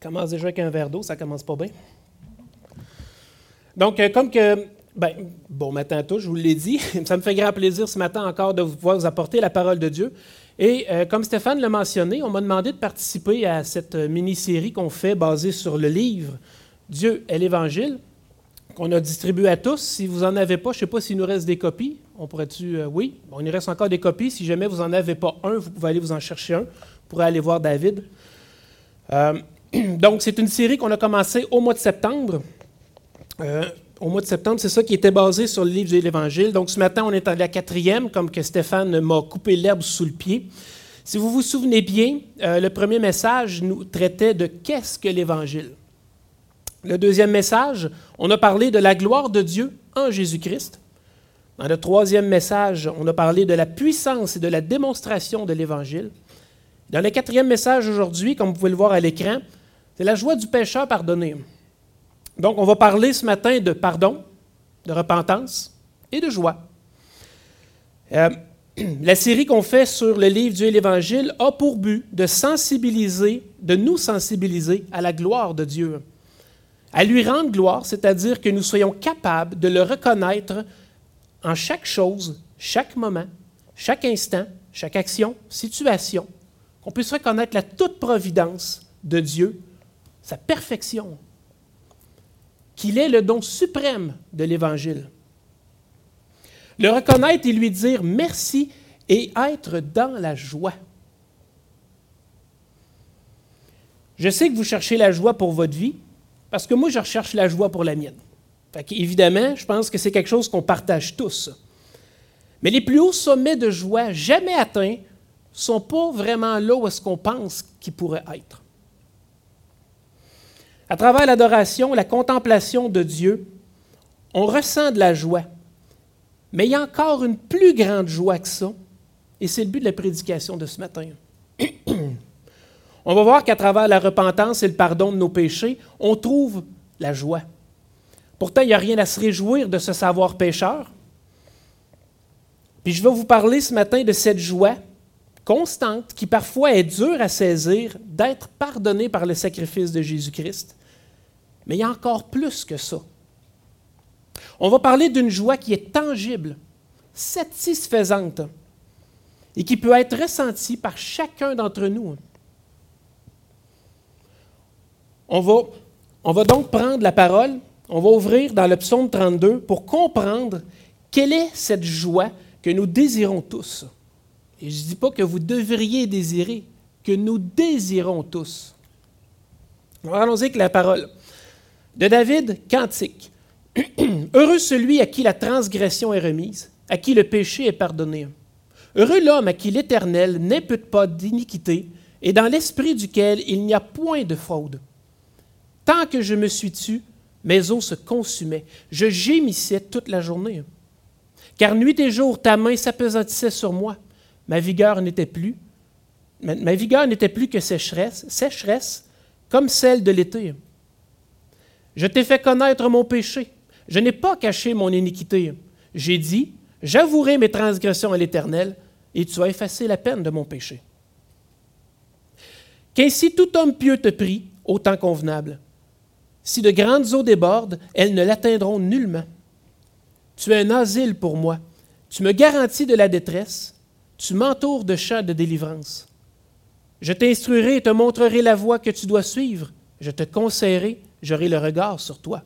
commence déjà avec un verre d'eau, ça commence pas bien. Donc, euh, comme que, ben, bon matin à tous, je vous l'ai dit, ça me fait grand plaisir ce matin encore de pouvoir vous apporter la parole de Dieu. Et euh, comme Stéphane l'a mentionné, on m'a demandé de participer à cette euh, mini-série qu'on fait basée sur le livre Dieu et l'Évangile, qu'on a distribué à tous. Si vous n'en avez pas, je ne sais pas s'il nous reste des copies. On pourrait-tu. oui, bon, il nous reste encore des copies. Si jamais vous n'en avez pas un, vous pouvez aller vous en chercher un. Vous pourrez aller voir David. Donc, c'est une série qu'on a commencée au mois de septembre. Euh, au mois de septembre, c'est ça qui était basé sur le livre de l'Évangile. Donc, ce matin, on est à la quatrième, comme que Stéphane m'a coupé l'herbe sous le pied. Si vous vous souvenez bien, euh, le premier message nous traitait de qu'est-ce que l'Évangile. Le deuxième message, on a parlé de la gloire de Dieu en Jésus-Christ. Dans le troisième message, on a parlé de la puissance et de la démonstration de l'Évangile. Dans le quatrième message aujourd'hui, comme vous pouvez le voir à l'écran, c'est la joie du pécheur pardonné. Donc, on va parler ce matin de pardon, de repentance et de joie. Euh, la série qu'on fait sur le livre Dieu et l'Évangile a pour but de sensibiliser, de nous sensibiliser à la gloire de Dieu, à lui rendre gloire, c'est-à-dire que nous soyons capables de le reconnaître en chaque chose, chaque moment, chaque instant, chaque action, situation, qu'on puisse reconnaître la toute providence de Dieu sa perfection, qu'il est le don suprême de l'Évangile. Le reconnaître et lui dire merci et être dans la joie. Je sais que vous cherchez la joie pour votre vie, parce que moi, je recherche la joie pour la mienne. Évidemment, je pense que c'est quelque chose qu'on partage tous. Mais les plus hauts sommets de joie jamais atteints sont pas vraiment là où est-ce qu'on pense qu'ils pourraient être. À travers l'adoration, la contemplation de Dieu, on ressent de la joie. Mais il y a encore une plus grande joie que ça, et c'est le but de la prédication de ce matin. on va voir qu'à travers la repentance et le pardon de nos péchés, on trouve la joie. Pourtant, il n'y a rien à se réjouir de ce savoir pécheur. Puis je vais vous parler ce matin de cette joie constante qui parfois est dure à saisir d'être pardonné par le sacrifice de Jésus-Christ. Mais il y a encore plus que ça. On va parler d'une joie qui est tangible, satisfaisante, et qui peut être ressentie par chacun d'entre nous. On va, on va donc prendre la parole, on va ouvrir dans le psaume 32 pour comprendre quelle est cette joie que nous désirons tous. Et je ne dis pas que vous devriez désirer, que nous désirons tous. Allons-y avec la parole. De David, cantique. Heureux celui à qui la transgression est remise, à qui le péché est pardonné. Heureux l'homme à qui l'Éternel n'impute pas d'iniquité et dans l'esprit duquel il n'y a point de fraude. Tant que je me suis tu, mes os se consumaient. Je gémissais toute la journée. Car nuit et jour, ta main s'apesantissait sur moi. Ma vigueur n'était plus. Que sécheresse, sécheresse, comme celle de l'été. Je t'ai fait connaître mon péché. Je n'ai pas caché mon iniquité. J'ai dit, j'avouerai mes transgressions à l'Éternel, et tu as effacé la peine de mon péché. Qu'ainsi tout homme pieux te prie, au temps convenable. Si de grandes eaux débordent, elles ne l'atteindront nullement. Tu es un asile pour moi. Tu me garantis de la détresse. Tu m'entoures de chats de délivrance. Je t'instruirai et te montrerai la voie que tu dois suivre. Je te conseillerai j'aurai le regard sur toi.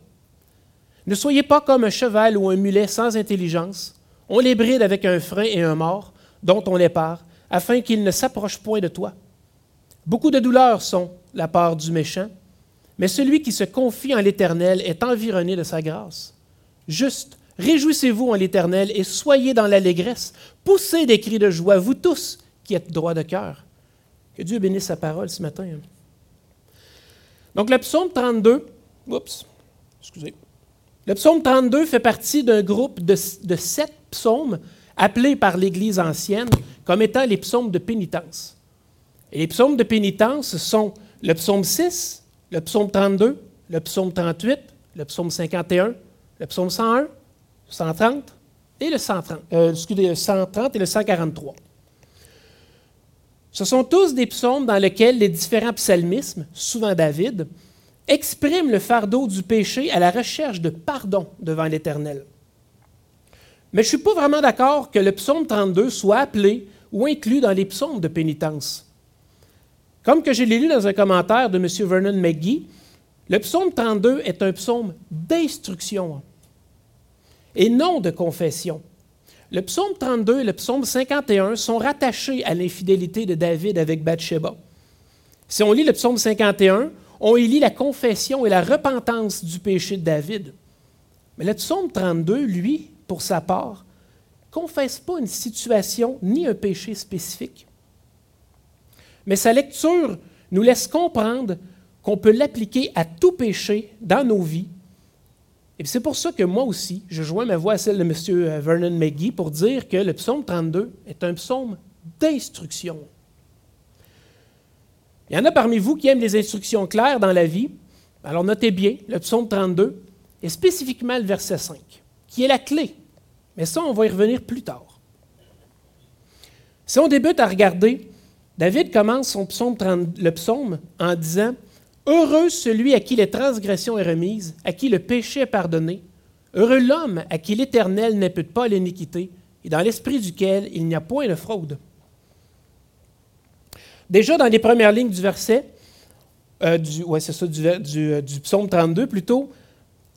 Ne soyez pas comme un cheval ou un mulet sans intelligence. On les bride avec un frein et un mort, dont on les part, afin qu'ils ne s'approchent point de toi. Beaucoup de douleurs sont la part du méchant, mais celui qui se confie en l'Éternel est environné de sa grâce. Juste, réjouissez-vous en l'Éternel et soyez dans l'allégresse. Poussez des cris de joie, vous tous qui êtes droits de cœur. Que Dieu bénisse sa parole ce matin. Donc le psaume 32, oups, excusez. Le psaume 32 fait partie d'un groupe de, sept psaumes appelés par l'Église ancienne comme étant les psaumes de pénitence. Et les psaumes de pénitence sont le psaume 6, le psaume 32, le psaume 38, le psaume 51, le psaume 101, 130 et le 130, euh, excusez, le 130 et le 143. Ce sont tous des psaumes dans lesquels les différents psalmismes, souvent David, expriment le fardeau du péché à la recherche de pardon devant l'Éternel. Mais je ne suis pas vraiment d'accord que le psaume 32 soit appelé ou inclus dans les psaumes de pénitence. Comme que je l'ai lu dans un commentaire de M. Vernon McGee, le psaume 32 est un psaume d'instruction et non de confession. Le psaume 32 et le psaume 51 sont rattachés à l'infidélité de David avec Bathsheba. Si on lit le psaume 51, on y lit la confession et la repentance du péché de David. Mais le psaume 32, lui, pour sa part, confesse pas une situation ni un péché spécifique. Mais sa lecture nous laisse comprendre qu'on peut l'appliquer à tout péché dans nos vies et c'est pour ça que moi aussi, je joins ma voix à celle de M. Vernon McGee pour dire que le psaume 32 est un psaume d'instruction. Il y en a parmi vous qui aiment les instructions claires dans la vie. Alors notez bien le psaume 32 et spécifiquement le verset 5, qui est la clé. Mais ça, on va y revenir plus tard. Si on débute à regarder, David commence le psaume en disant Heureux celui à qui les transgressions est remise, à qui le péché est pardonné. Heureux l'homme à qui l'Éternel n'impute pas l'iniquité, et dans l'esprit duquel il n'y a point de fraude. Déjà dans les premières lignes du verset, euh, du, c'est ça, du, euh, du psaume 32 plutôt,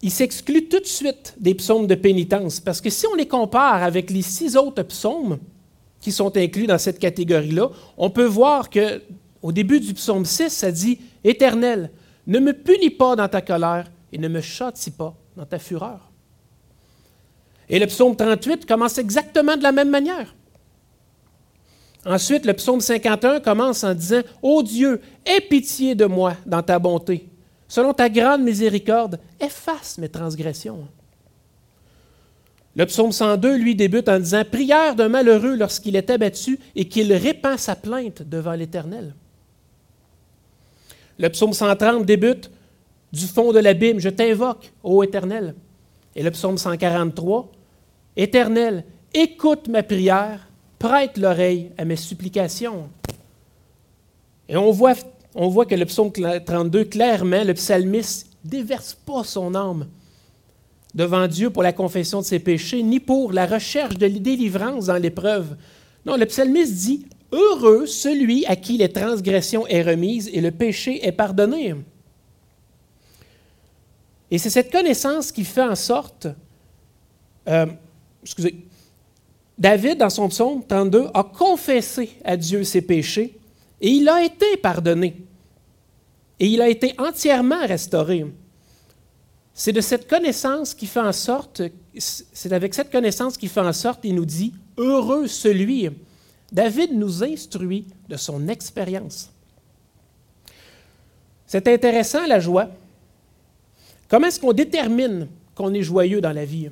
il s'exclut tout de suite des psaumes de pénitence, parce que si on les compare avec les six autres psaumes qui sont inclus dans cette catégorie-là, on peut voir que au début du psaume 6, ça dit Éternel, ne me punis pas dans ta colère et ne me châtie pas dans ta fureur. Et le psaume 38 commence exactement de la même manière. Ensuite, le psaume 51 commence en disant Ô Dieu, aie pitié de moi dans ta bonté. Selon ta grande miséricorde, efface mes transgressions. Le psaume 102, lui, débute en disant Prière d'un malheureux lorsqu'il est abattu et qu'il répand sa plainte devant l'Éternel. Le psaume 130 débute du fond de l'abîme, je t'invoque, ô Éternel. Et le psaume 143, Éternel, écoute ma prière, prête l'oreille à mes supplications. Et on voit, on voit que le psaume 32, clairement, le psalmiste déverse pas son âme devant Dieu pour la confession de ses péchés, ni pour la recherche de délivrance dans l'épreuve. Non, le psalmiste dit Heureux celui à qui les transgressions est remise et le péché est pardonné. Et c'est cette connaissance qui fait en sorte, euh, excusez, David, dans son psaume 32, a confessé à Dieu ses péchés et il a été pardonné. Et il a été entièrement restauré. C'est de cette connaissance qui fait en sorte, c'est avec cette connaissance qui fait en sorte, il nous dit, heureux celui David nous instruit de son expérience. C'est intéressant la joie. Comment est-ce qu'on détermine qu'on est joyeux dans la vie?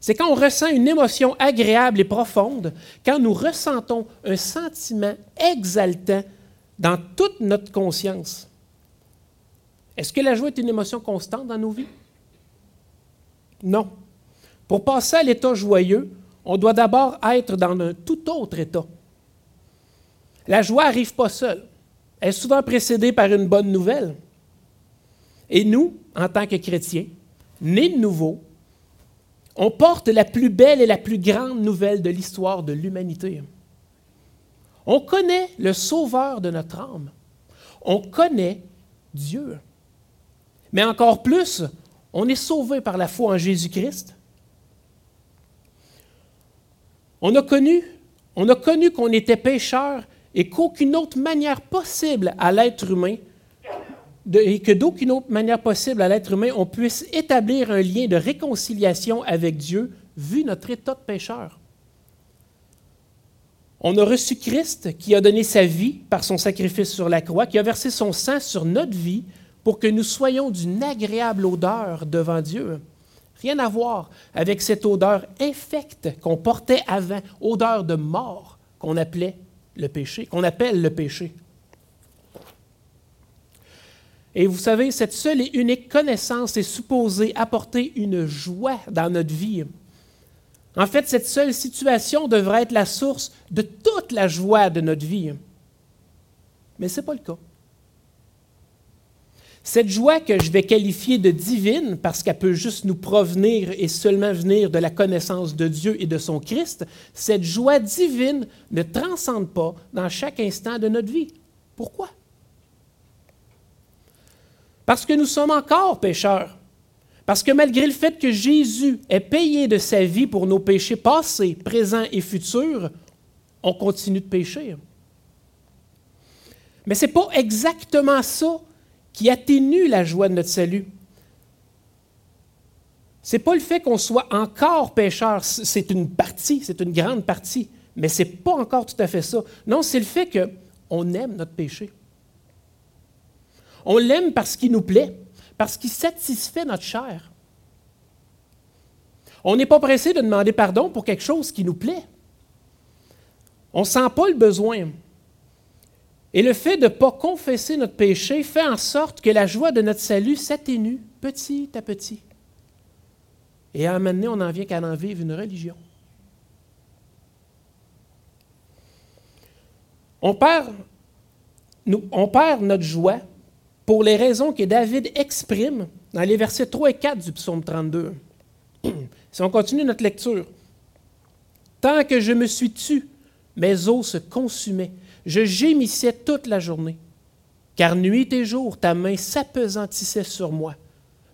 C'est quand on ressent une émotion agréable et profonde, quand nous ressentons un sentiment exaltant dans toute notre conscience. Est-ce que la joie est une émotion constante dans nos vies? Non. Pour passer à l'état joyeux, on doit d'abord être dans un tout autre état. La joie n'arrive pas seule. Elle est souvent précédée par une bonne nouvelle. Et nous, en tant que chrétiens, nés de nouveau, on porte la plus belle et la plus grande nouvelle de l'histoire de l'humanité. On connaît le sauveur de notre âme. On connaît Dieu. Mais encore plus, on est sauvé par la foi en Jésus-Christ on a connu, qu'on était pécheur et qu'aucune autre manière possible à l'être humain, et que d'aucune autre manière possible à l'être humain, on puisse établir un lien de réconciliation avec Dieu vu notre état de pécheur. On a reçu Christ qui a donné sa vie par son sacrifice sur la croix, qui a versé son sang sur notre vie pour que nous soyons d'une agréable odeur devant Dieu. Rien à voir avec cette odeur infecte qu'on portait avant, odeur de mort qu'on appelait le péché, qu'on appelle le péché. Et vous savez, cette seule et unique connaissance est supposée apporter une joie dans notre vie. En fait, cette seule situation devrait être la source de toute la joie de notre vie. Mais ce n'est pas le cas. Cette joie que je vais qualifier de divine, parce qu'elle peut juste nous provenir et seulement venir de la connaissance de Dieu et de son Christ, cette joie divine ne transcende pas dans chaque instant de notre vie. Pourquoi? Parce que nous sommes encore pécheurs. Parce que malgré le fait que Jésus ait payé de sa vie pour nos péchés passés, présents et futurs, on continue de pécher. Mais ce n'est pas exactement ça qui atténue la joie de notre salut. Ce n'est pas le fait qu'on soit encore pécheur, c'est une partie, c'est une grande partie, mais ce n'est pas encore tout à fait ça. Non, c'est le fait qu'on aime notre péché. On l'aime parce qu'il nous plaît, parce qu'il satisfait notre chair. On n'est pas pressé de demander pardon pour quelque chose qui nous plaît. On ne sent pas le besoin. Et le fait de ne pas confesser notre péché fait en sorte que la joie de notre salut s'atténue petit à petit. Et à un moment donné, on en vient qu'à en vivre une religion. On perd, on perd notre joie pour les raisons que David exprime dans les versets 3 et 4 du psaume 32. Si on continue notre lecture, Tant que je me suis tu, mes os se consumaient je gémissais toute la journée, car nuit et jour ta main s'apesantissait sur moi.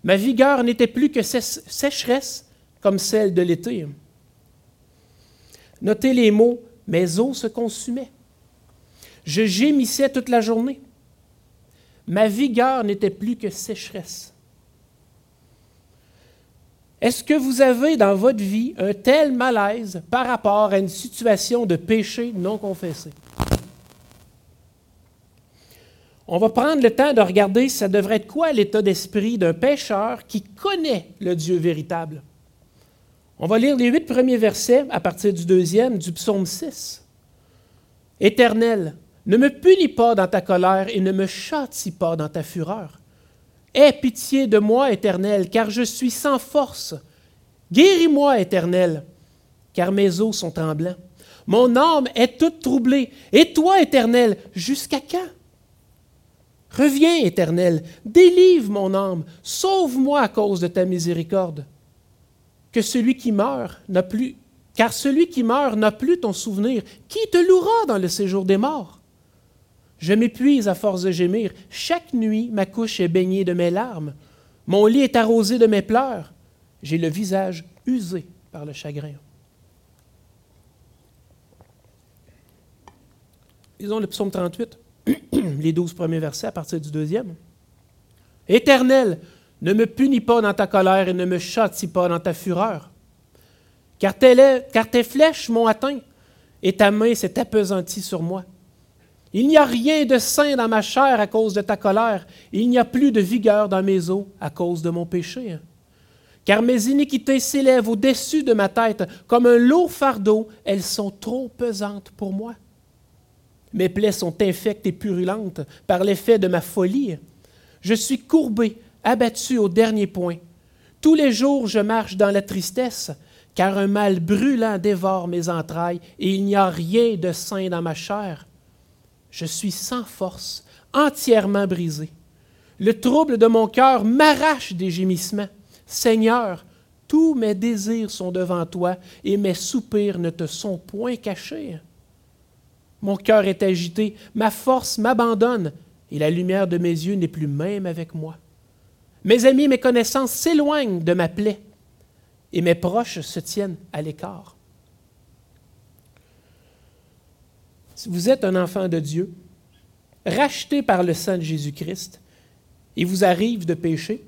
Ma vigueur n'était plus que sécheresse comme celle de l'été. Notez les mots, mes os se consumaient. Je gémissais toute la journée. Ma vigueur n'était plus que sécheresse. Est-ce que vous avez dans votre vie un tel malaise par rapport à une situation de péché non confessé? On va prendre le temps de regarder ça devrait être quoi l'état d'esprit d'un pécheur qui connaît le Dieu véritable. On va lire les huit premiers versets à partir du deuxième du psaume 6. Éternel, ne me punis pas dans ta colère et ne me châtie pas dans ta fureur. Aie pitié de moi, Éternel, car je suis sans force. Guéris-moi, Éternel, car mes os sont tremblants. Mon âme est toute troublée. Et toi, Éternel, jusqu'à quand? Reviens, Éternel, délivre mon âme, sauve-moi à cause de ta miséricorde. Que celui qui meurt n'a plus, car celui qui meurt n'a plus ton souvenir. Qui te louera dans le séjour des morts? Je m'épuise à force de gémir. Chaque nuit, ma couche est baignée de mes larmes. Mon lit est arrosé de mes pleurs. J'ai le visage usé par le chagrin. Lisons le psaume 38. les douze premiers versets à partir du deuxième. Éternel, ne me punis pas dans ta colère et ne me châtie pas dans ta fureur, car tes, flèches m'ont atteint et ta main s'est appesantie sur moi. Il n'y a rien de sain dans ma chair à cause de ta colère, il n'y a plus de vigueur dans mes os à cause de mon péché. Car mes iniquités s'élèvent au-dessus de ma tête comme un lourd fardeau, elles sont trop pesantes pour moi. Mes plaies sont infectes et purulentes par l'effet de ma folie. Je suis courbé, abattu au dernier point. Tous les jours je marche dans la tristesse, car un mal brûlant dévore mes entrailles, et il n'y a rien de sain dans ma chair. Je suis sans force, entièrement brisé. Le trouble de mon cœur m'arrache des gémissements. Seigneur, tous mes désirs sont devant toi, et mes soupirs ne te sont point cachés. Mon cœur est agité, ma force m'abandonne, et la lumière de mes yeux n'est plus même avec moi. Mes amis, mes connaissances s'éloignent de ma plaie, et mes proches se tiennent à l'écart. Si vous êtes un enfant de Dieu, racheté par le sang de Jésus-Christ, il vous arrive de pécher,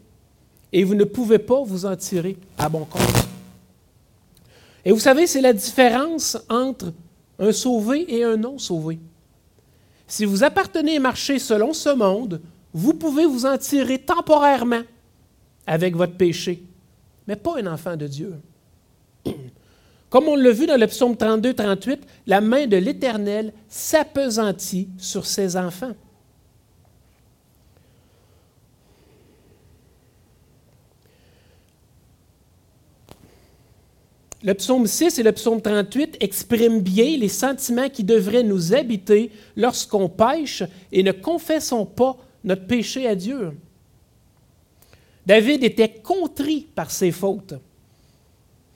et vous ne pouvez pas vous en tirer à bon compte. Et vous savez, c'est la différence entre un sauvé et un non sauvé. Si vous appartenez à marcher selon ce monde, vous pouvez vous en tirer temporairement avec votre péché, mais pas un enfant de Dieu. Comme on l'a vu dans le psaume 32-38, la main de l'Éternel s'apesantit sur ses enfants. Le psaume 6 et le psaume 38 expriment bien les sentiments qui devraient nous habiter lorsqu'on pêche et ne confessons pas notre péché à Dieu. David était contrit par ses fautes.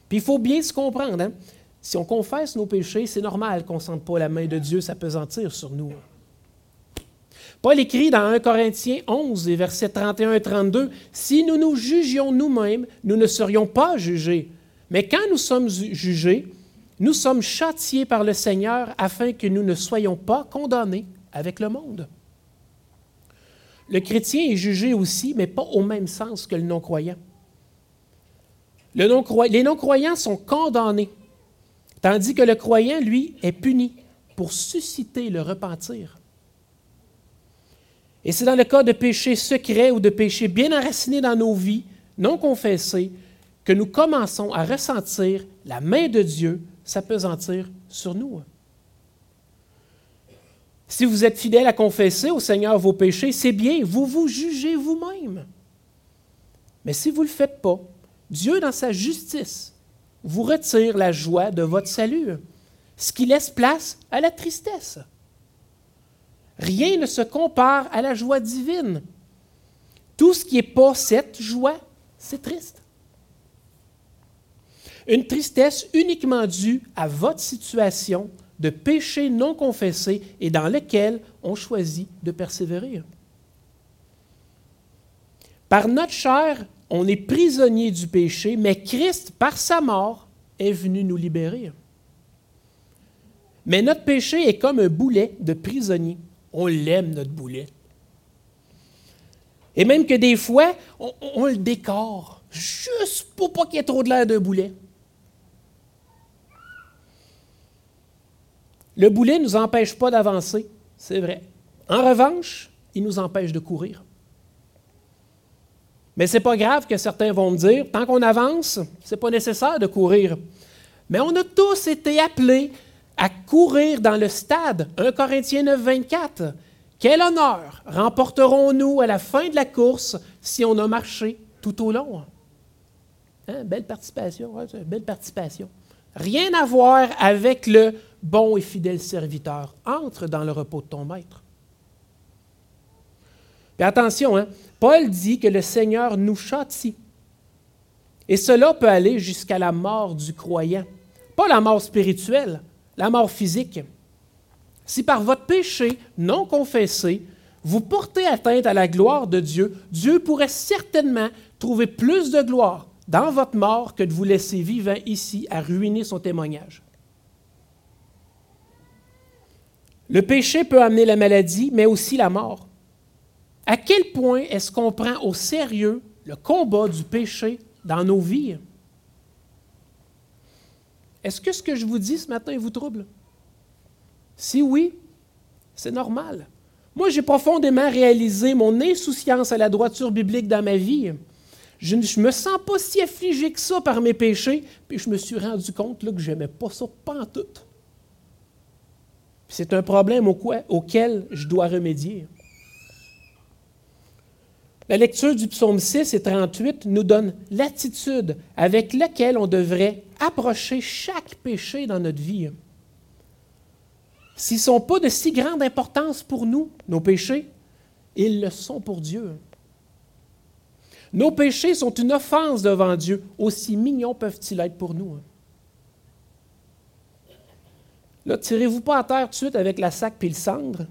Puis il faut bien se comprendre. Hein. Si on confesse nos péchés, c'est normal qu'on ne sente pas la main de Dieu s'apesantir sur nous. Paul écrit dans 1 Corinthiens 11, versets 31 et 32, Si nous nous jugions nous-mêmes, nous ne serions pas jugés. Mais quand nous sommes jugés, nous sommes châtiés par le Seigneur afin que nous ne soyons pas condamnés avec le monde. Le chrétien est jugé aussi, mais pas au même sens que le non-croyant. les non-croyants sont condamnés, tandis que le croyant, lui, est puni pour susciter le repentir. Et c'est dans le cas de péchés secrets ou de péchés bien enracinés dans nos vies, non confessés, que nous commençons à ressentir la main de Dieu s'apesantir sur nous. Si vous êtes fidèle à confesser au Seigneur vos péchés, c'est bien, vous vous jugez vous-même. Mais si vous ne le faites pas, Dieu, dans sa justice, vous retire la joie de votre salut, ce qui laisse place à la tristesse. Rien ne se compare à la joie divine. Tout ce qui n'est pas cette joie, c'est triste. Une tristesse uniquement due à votre situation de péché non confessé et dans lequel on choisit de persévérer. Par notre chair, on est prisonnier du péché, mais Christ, par sa mort, est venu nous libérer. Mais notre péché est comme un boulet de prisonnier. On l'aime, notre boulet. Et même que des fois, on, le décore, juste pour pas qu'il y ait trop de l'air d'un boulet. Le boulet ne nous empêche pas d'avancer, c'est vrai. En revanche, il nous empêche de courir. Mais ce n'est pas grave que certains vont me dire, tant qu'on avance, ce n'est pas nécessaire de courir. Mais on a tous été appelés à courir dans le stade. 1 Corinthiens 9, 24. Quel honneur remporterons-nous à la fin de la course si on a marché tout au long? Hein? Belle participation, belle participation. Rien à voir avec le bon et fidèle serviteur. Entre dans le repos de ton maître. Mais attention, hein? Paul dit que le Seigneur nous châtie. Et cela peut aller jusqu'à la mort du croyant. Pas la mort spirituelle, la mort physique. Si par votre péché non confessé, vous portez atteinte à la gloire de Dieu, Dieu pourrait certainement trouver plus de gloire dans votre mort que de vous laisser vivant ici à ruiner son témoignage. Le péché peut amener la maladie, mais aussi la mort. À quel point est-ce qu'on prend au sérieux le combat du péché dans nos vies? Est-ce que ce que je vous dis ce matin vous trouble? Si oui, c'est normal. Moi, j'ai profondément réalisé mon insouciance à la droiture biblique dans ma vie. Je ne me sens pas si affligé que ça par mes péchés, puis je me suis rendu compte que je n'aimais pas ça pantoute. C'est un problème auquel je dois remédier. La lecture du psaume 6 et 38 nous donne l'attitude avec laquelle on devrait approcher chaque péché dans notre vie. S'ils ne sont pas de si grande importance pour nous, nos péchés, ils le sont pour Dieu. Nos péchés sont une offense devant Dieu, aussi mignons peuvent-ils être pour nous. Là, tirez-vous pas à terre tout de suite avec la sac et le cendre.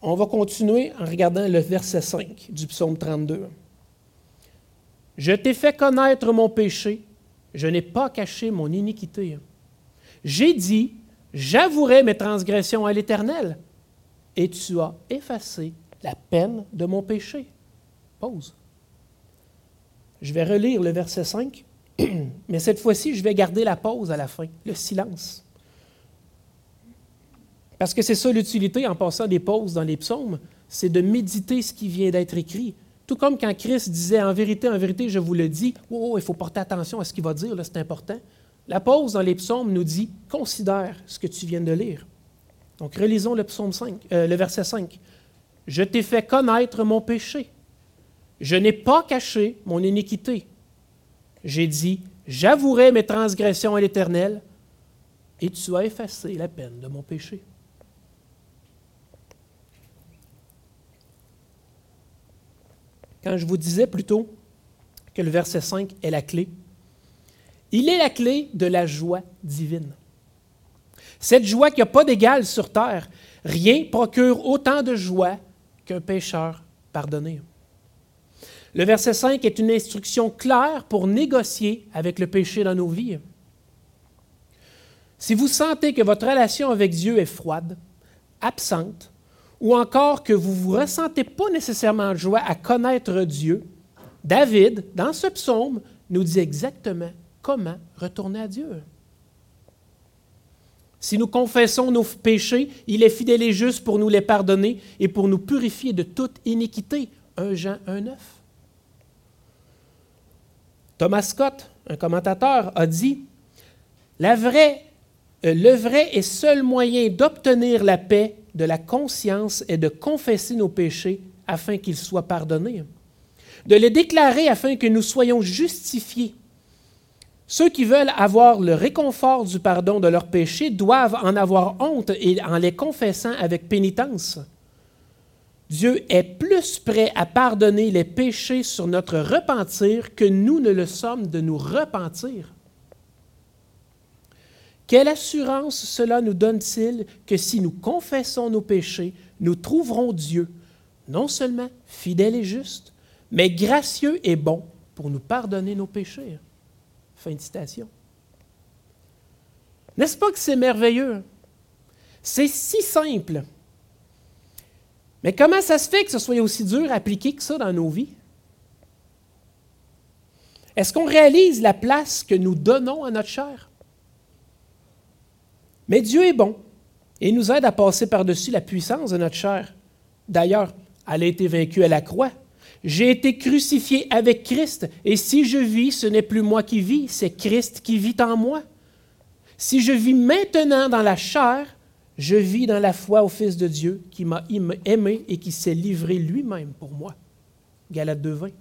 On va continuer en regardant le verset 5 du psaume 32. Je t'ai fait connaître mon péché, je n'ai pas caché mon iniquité. J'ai dit, j'avouerai mes transgressions à l'Éternel, et tu as effacé la peine de mon péché. Pause. Je vais relire le verset 5, mais cette fois-ci, je vais garder la pause à la fin, le silence. Parce que c'est ça l'utilité en passant des pauses dans les psaumes, c'est de méditer ce qui vient d'être écrit. Tout comme quand Christ disait en vérité, en vérité, je vous le dis, oh, il faut porter attention à ce qu'il va dire, c'est important. La pause dans les psaumes nous dit considère ce que tu viens de lire. Donc relisons le psaume 5, euh, le verset 5. Je t'ai fait connaître mon péché. Je n'ai pas caché mon iniquité. J'ai dit, j'avouerai mes transgressions à l'Éternel, et tu as effacé la peine de mon péché. Quand je vous disais plutôt que le verset 5 est la clé, il est la clé de la joie divine. Cette joie qui n'a pas d'égal sur terre, rien procure autant de joie qu'un pécheur pardonné. Le verset 5 est une instruction claire pour négocier avec le péché dans nos vies. Si vous sentez que votre relation avec Dieu est froide, absente, ou encore que vous ne vous ressentez pas nécessairement de joie à connaître Dieu, David, dans ce psaume, nous dit exactement comment retourner à Dieu. Si nous confessons nos péchés, il est fidèle et juste pour nous les pardonner et pour nous purifier de toute iniquité. 1 Jean 1,9. Thomas Scott, un commentateur, a dit la vraie, euh, Le vrai et seul moyen d'obtenir la paix de la conscience est de confesser nos péchés afin qu'ils soient pardonnés, de les déclarer afin que nous soyons justifiés ceux qui veulent avoir le réconfort du pardon de leurs péchés doivent en avoir honte et en les confessant avec pénitence. Dieu est plus prêt à pardonner les péchés sur notre repentir que nous ne le sommes de nous repentir. Quelle assurance cela nous donne-t-il que si nous confessons nos péchés, nous trouverons Dieu, non seulement fidèle et juste, mais gracieux et bon pour nous pardonner nos péchés? Fin de citation. N'est-ce pas que c'est merveilleux? C'est si simple. Mais comment ça se fait que ce soit aussi dur à appliquer que ça dans nos vies? Est-ce qu'on réalise la place que nous donnons à notre chair? Mais Dieu est bon et nous aide à passer par-dessus la puissance de notre chair. D'ailleurs, elle a été vaincue à la croix j'ai été crucifié avec Christ, et si je vis, ce n'est plus moi qui vis, c'est Christ qui vit en moi. Si je vis maintenant dans la chair, je vis dans la foi au Fils de Dieu qui m'a aimé et qui s'est livré lui-même pour moi. Galates 2.20.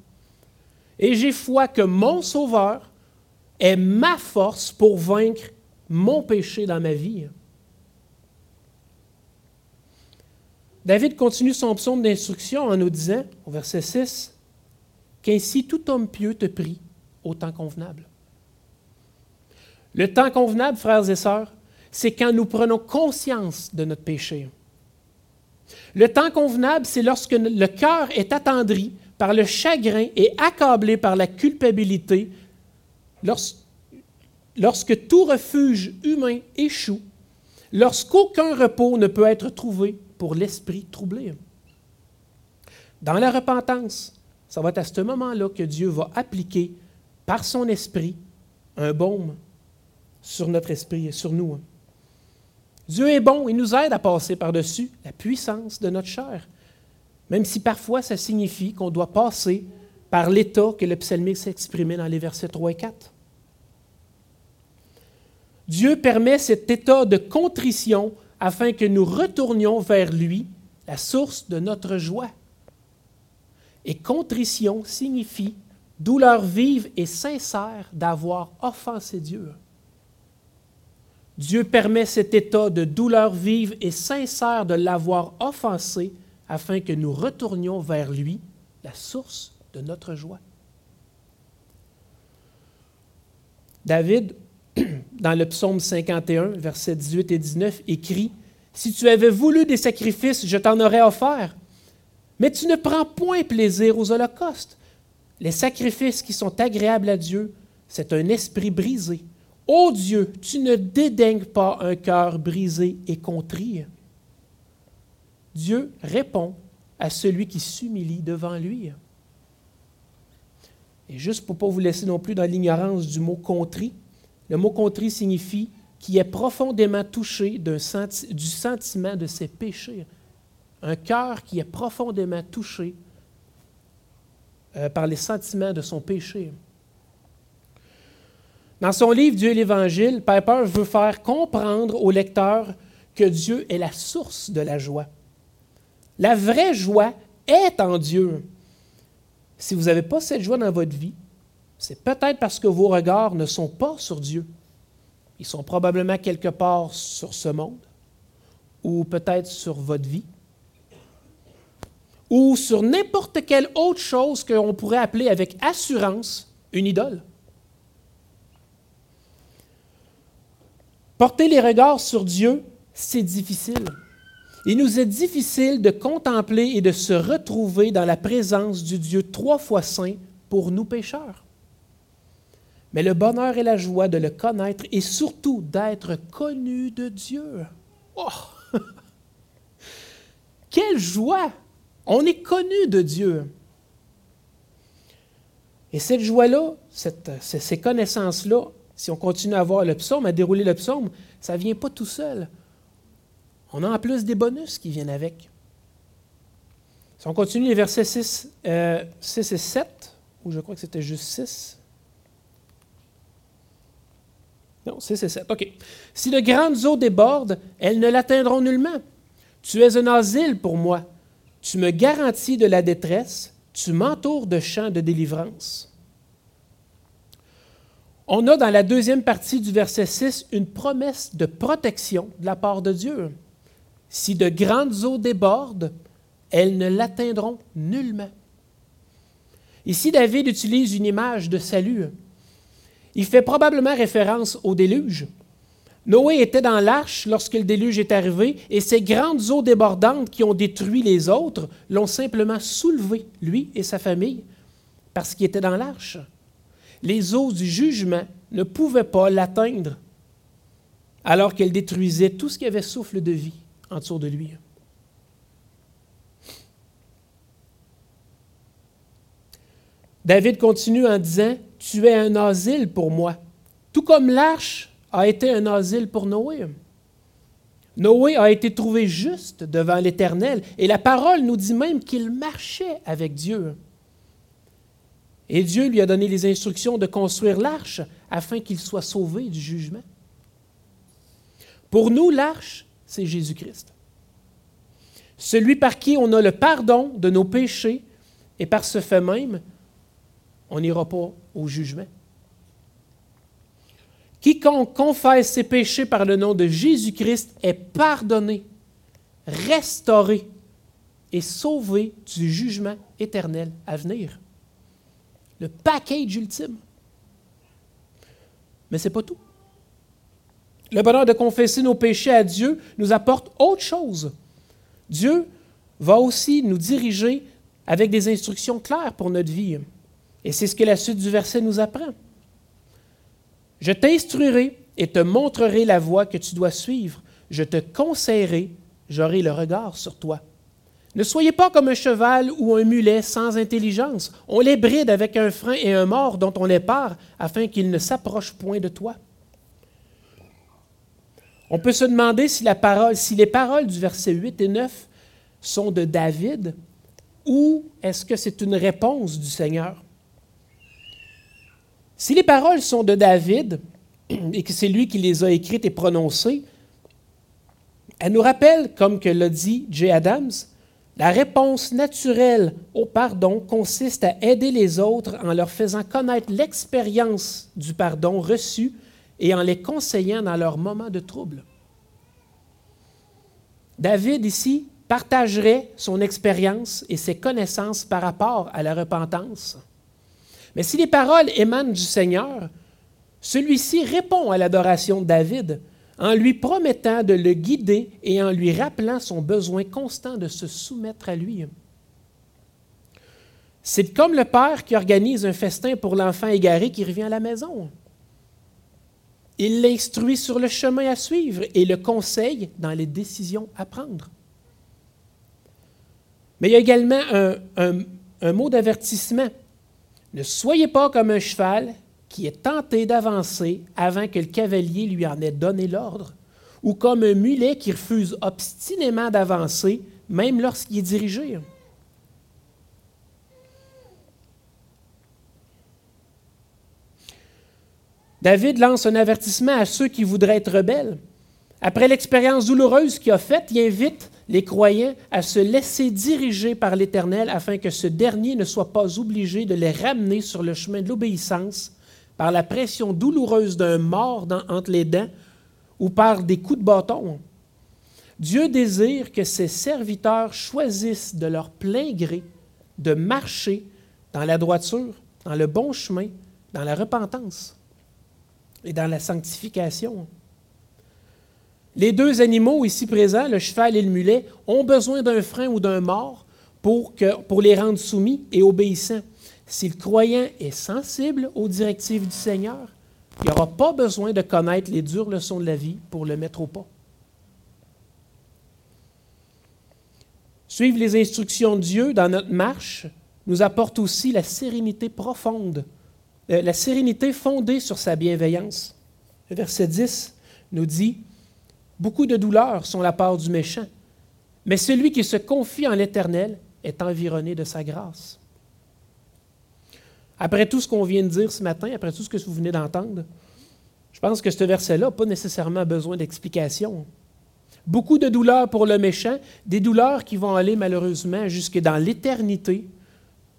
Et j'ai foi que mon Sauveur est ma force pour vaincre mon péché dans ma vie. David continue son psaume d'instruction en nous disant, au verset 6, qu'ainsi tout homme pieux te prie au temps convenable. Le temps convenable, frères et sœurs, c'est quand nous prenons conscience de notre péché. Le temps convenable, c'est lorsque le cœur est attendri par le chagrin et accablé par la culpabilité, lorsque tout refuge humain échoue, lorsqu'aucun repos ne peut être trouvé pour l'esprit troublé. Dans la repentance, ça va être à ce moment-là que Dieu va appliquer par son esprit un baume sur notre esprit et sur nous. Dieu est bon, il nous aide à passer par-dessus la puissance de notre chair, même si parfois ça signifie qu'on doit passer par l'état que le psalmiste exprimé dans les versets 3 et 4. Dieu permet cet état de contrition afin que nous retournions vers lui, la source de notre joie. Et contrition signifie douleur vive et sincère d'avoir offensé Dieu. Dieu permet cet état de douleur vive et sincère de l'avoir offensé afin que nous retournions vers lui, la source de notre joie. David dans le psaume 51, versets 18 et 19, écrit Si tu avais voulu des sacrifices, je t'en aurais offert. Mais tu ne prends point plaisir aux holocaustes. Les sacrifices qui sont agréables à Dieu, c'est un esprit brisé. Ô Dieu, tu ne dédaignes pas un cœur brisé et contrit. Dieu répond à celui qui s'humilie devant lui. Et juste pour ne pas vous laisser non plus dans l'ignorance du mot contrit, le mot contrit signifie qui est profondément touché du sentiment de ses péchés. Un cœur qui est profondément touché euh, par les sentiments de son péché. Dans son livre Dieu et l'Évangile, Piper veut faire comprendre au lecteur que Dieu est la source de la joie. La vraie joie est en Dieu. Si vous n'avez pas cette joie dans votre vie, c'est peut-être parce que vos regards ne sont pas sur Dieu. Ils sont probablement quelque part sur ce monde, ou peut-être sur votre vie, ou sur n'importe quelle autre chose qu'on pourrait appeler avec assurance une idole. Porter les regards sur Dieu, c'est difficile. Il nous est difficile de contempler et de se retrouver dans la présence du Dieu trois fois saint pour nous pécheurs. Mais le bonheur et la joie de le connaître et surtout d'être connu de Dieu. Oh! Quelle joie! On est connu de Dieu. Et cette joie-là, ces connaissances-là, si on continue à voir le psaume, à dérouler le psaume, ça ne vient pas tout seul. On a en plus des bonus qui viennent avec. Si on continue les versets 6, 6 euh, et 7, ou je crois que c'était juste 6. Non, 6 et 7. OK. Si de grandes eaux débordent, elles ne l'atteindront nullement. Tu es un asile pour moi. Tu me garantis de la détresse. Tu m'entoures de champs de délivrance. On a dans la deuxième partie du verset 6 une promesse de protection de la part de Dieu. Si de grandes eaux débordent, elles ne l'atteindront nullement. Ici, David utilise une image de salut. Il fait probablement référence au déluge. Noé était dans l'arche lorsque le déluge est arrivé, et ces grandes eaux débordantes qui ont détruit les autres l'ont simplement soulevé, lui et sa famille, parce qu'il était dans l'arche les eaux du jugement ne pouvaient pas l'atteindre, alors qu'elle détruisait tout ce qui avait souffle de vie dessous de lui. David continue en disant, Tu es un asile pour moi, tout comme l'arche a été un asile pour Noé. Noé a été trouvé juste devant l'Éternel, et la parole nous dit même qu'il marchait avec Dieu. Et Dieu lui a donné les instructions de construire l'arche afin qu'il soit sauvé du jugement. Pour nous, l'arche, c'est Jésus-Christ. Celui par qui on a le pardon de nos péchés et par ce fait même, on n'ira pas au jugement. Quiconque confesse ses péchés par le nom de Jésus-Christ est pardonné, restauré et sauvé du jugement éternel à venir le package ultime. Mais ce n'est pas tout. Le bonheur de confesser nos péchés à Dieu nous apporte autre chose. Dieu va aussi nous diriger avec des instructions claires pour notre vie. Et c'est ce que la suite du verset nous apprend. Je t'instruirai et te montrerai la voie que tu dois suivre. Je te conseillerai, j'aurai le regard sur toi. Ne soyez pas comme un cheval ou un mulet sans intelligence. On les bride avec un frein et un mort dont on les part afin qu'ils ne s'approchent point de toi. On peut se demander si, la parole, si les paroles du verset 8 et 9 sont de David ou est-ce que c'est une réponse du Seigneur? Si les paroles sont de David et que c'est lui qui les a écrites et prononcées, elles nous rappellent, comme que l'a dit J. Adams, la réponse naturelle au pardon consiste à aider les autres en leur faisant connaître l'expérience du pardon reçu et en les conseillant dans leurs moments de trouble. David ici partagerait son expérience et ses connaissances par rapport à la repentance. Mais si les paroles émanent du Seigneur, celui-ci répond à l'adoration de David en lui promettant de le guider et en lui rappelant son besoin constant de se soumettre à lui. C'est comme le père qui organise un festin pour l'enfant égaré qui revient à la maison. Il l'instruit sur le chemin à suivre et le conseille dans les décisions à prendre. Mais il y a également un, un mot d'avertissement. Ne soyez pas comme un cheval qui est tenté d'avancer avant que le cavalier lui en ait donné l'ordre, ou comme un mulet qui refuse obstinément d'avancer, même lorsqu'il est dirigé. David lance un avertissement à ceux qui voudraient être rebelles. Après l'expérience douloureuse qu'il a faite, il invite les croyants à se laisser diriger par l'Éternel afin que ce dernier ne soit pas obligé de les ramener sur le chemin de l'obéissance par la pression douloureuse d'un mort entre les dents ou par des coups de bâton. Dieu désire que ses serviteurs choisissent de leur plein gré de marcher dans la droiture, dans le bon chemin, dans la repentance et dans la sanctification. Les deux animaux ici présents, le cheval et le mulet, ont besoin d'un frein ou d'un mort pour, que, pour les rendre soumis et obéissants. Si le croyant est sensible aux directives du Seigneur, il n'aura pas besoin de connaître les dures leçons de la vie pour le mettre au pas. Suivre les instructions de Dieu dans notre marche nous apporte aussi la sérénité profonde, euh, la sérénité fondée sur sa bienveillance. Le verset 10 nous dit, Beaucoup de douleurs sont la part du méchant, mais celui qui se confie en l'Éternel est environné de sa grâce. Après tout ce qu'on vient de dire ce matin, après tout ce que vous venez d'entendre, je pense que ce verset-là n'a pas nécessairement besoin d'explication. Beaucoup de douleurs pour le méchant, des douleurs qui vont aller malheureusement jusque dans l'éternité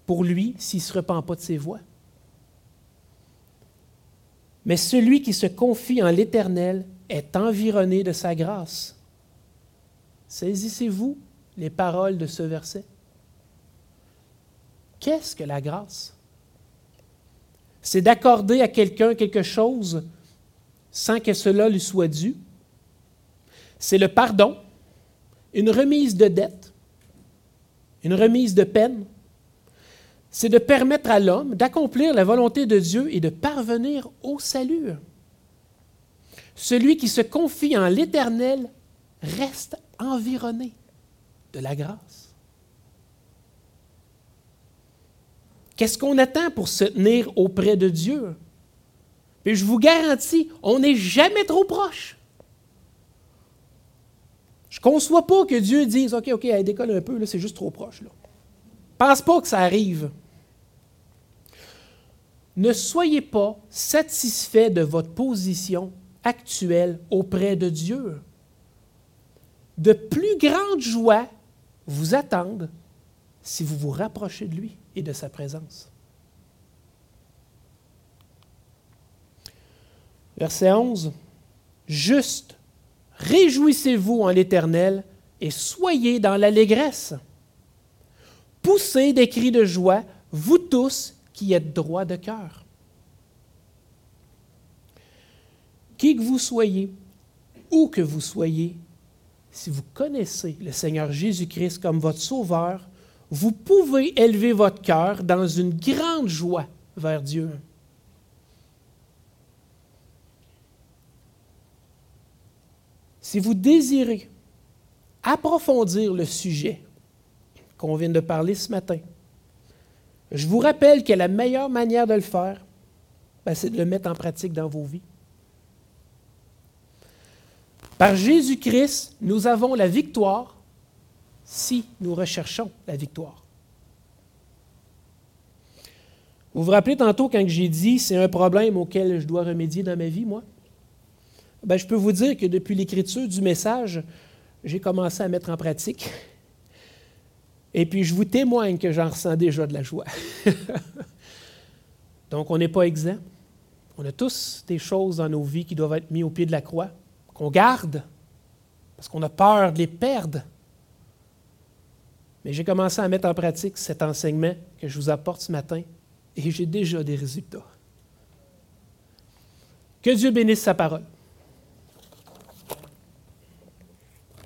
pour lui s'il ne se repent pas de ses voies. Mais celui qui se confie en l'Éternel est environné de sa grâce. Saisissez-vous les paroles de ce verset. Qu'est-ce que la grâce? C'est d'accorder à quelqu'un quelque chose sans que cela lui soit dû. C'est le pardon, une remise de dette, une remise de peine. C'est de permettre à l'homme d'accomplir la volonté de Dieu et de parvenir au salut. Celui qui se confie en l'Éternel reste environné de la grâce. Qu'est-ce qu'on attend pour se tenir auprès de Dieu? Puis je vous garantis, on n'est jamais trop proche. Je ne conçois pas que Dieu dise OK, OK, elle décolle un peu, c'est juste trop proche. Là. Pense pas que ça arrive. Ne soyez pas satisfait de votre position actuelle auprès de Dieu. De plus grandes joies vous attendent si vous vous rapprochez de lui et de sa présence. Verset 11. Juste, réjouissez-vous en l'Éternel et soyez dans l'allégresse. Poussez des cris de joie, vous tous qui êtes droits de cœur. Qui que vous soyez, où que vous soyez, si vous connaissez le Seigneur Jésus-Christ comme votre Sauveur, vous pouvez élever votre cœur dans une grande joie vers Dieu. Si vous désirez approfondir le sujet qu'on vient de parler ce matin, je vous rappelle que la meilleure manière de le faire, ben, c'est de le mettre en pratique dans vos vies. Par Jésus-Christ, nous avons la victoire si nous recherchons la victoire. Vous vous rappelez tantôt quand j'ai dit c'est un problème auquel je dois remédier dans ma vie, moi? Ben, je peux vous dire que depuis l'écriture du message, j'ai commencé à mettre en pratique. Et puis, je vous témoigne que j'en ressens déjà de la joie. Donc, on n'est pas exempt. On a tous des choses dans nos vies qui doivent être mises au pied de la croix, qu'on garde, parce qu'on a peur de les perdre. Mais j'ai commencé à mettre en pratique cet enseignement que je vous apporte ce matin et j'ai déjà des résultats. Que Dieu bénisse sa parole.